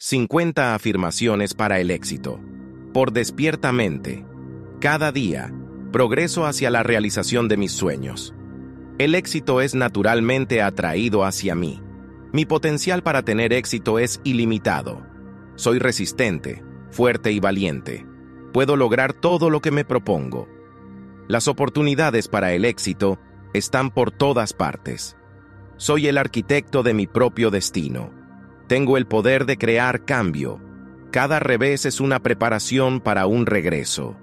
50 afirmaciones para el éxito. Por despiertamente. Cada día, progreso hacia la realización de mis sueños. El éxito es naturalmente atraído hacia mí. Mi potencial para tener éxito es ilimitado. Soy resistente, fuerte y valiente. Puedo lograr todo lo que me propongo. Las oportunidades para el éxito están por todas partes. Soy el arquitecto de mi propio destino. Tengo el poder de crear cambio. Cada revés es una preparación para un regreso.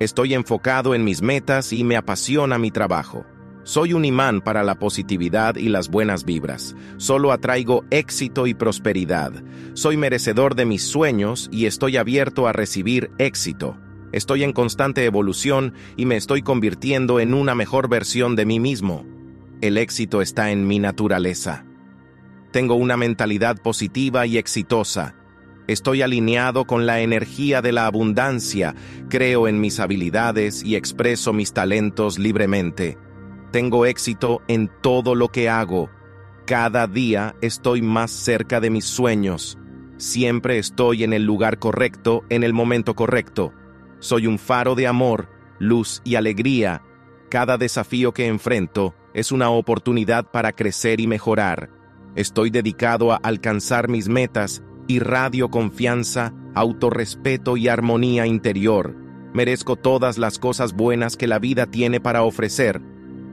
Estoy enfocado en mis metas y me apasiona mi trabajo. Soy un imán para la positividad y las buenas vibras. Solo atraigo éxito y prosperidad. Soy merecedor de mis sueños y estoy abierto a recibir éxito. Estoy en constante evolución y me estoy convirtiendo en una mejor versión de mí mismo. El éxito está en mi naturaleza. Tengo una mentalidad positiva y exitosa. Estoy alineado con la energía de la abundancia, creo en mis habilidades y expreso mis talentos libremente. Tengo éxito en todo lo que hago. Cada día estoy más cerca de mis sueños. Siempre estoy en el lugar correcto, en el momento correcto. Soy un faro de amor, luz y alegría. Cada desafío que enfrento es una oportunidad para crecer y mejorar. Estoy dedicado a alcanzar mis metas, irradio confianza, autorrespeto y armonía interior. Merezco todas las cosas buenas que la vida tiene para ofrecer.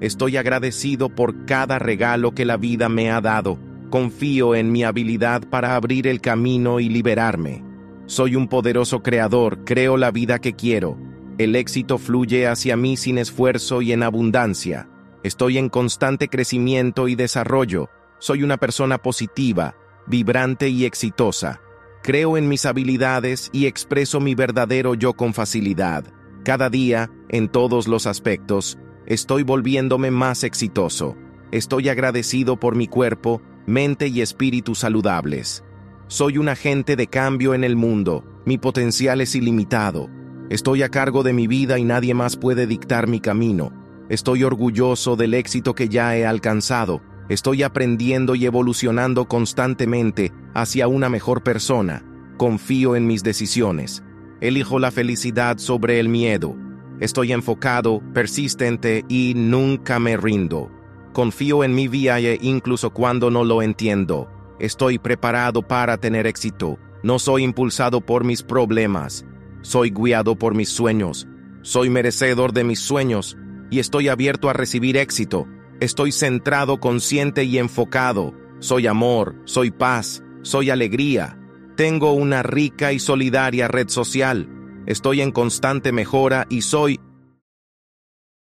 Estoy agradecido por cada regalo que la vida me ha dado. Confío en mi habilidad para abrir el camino y liberarme. Soy un poderoso creador, creo la vida que quiero. El éxito fluye hacia mí sin esfuerzo y en abundancia. Estoy en constante crecimiento y desarrollo. Soy una persona positiva, vibrante y exitosa. Creo en mis habilidades y expreso mi verdadero yo con facilidad. Cada día, en todos los aspectos, estoy volviéndome más exitoso. Estoy agradecido por mi cuerpo, mente y espíritu saludables. Soy un agente de cambio en el mundo. Mi potencial es ilimitado. Estoy a cargo de mi vida y nadie más puede dictar mi camino. Estoy orgulloso del éxito que ya he alcanzado Estoy aprendiendo y evolucionando constantemente hacia una mejor persona. Confío en mis decisiones. Elijo la felicidad sobre el miedo. Estoy enfocado, persistente y nunca me rindo. Confío en mi viaje incluso cuando no lo entiendo. Estoy preparado para tener éxito. No soy impulsado por mis problemas. Soy guiado por mis sueños. Soy merecedor de mis sueños y estoy abierto a recibir éxito. Estoy centrado, consciente y enfocado. Soy amor, soy paz, soy alegría. Tengo una rica y solidaria red social. Estoy en constante mejora y soy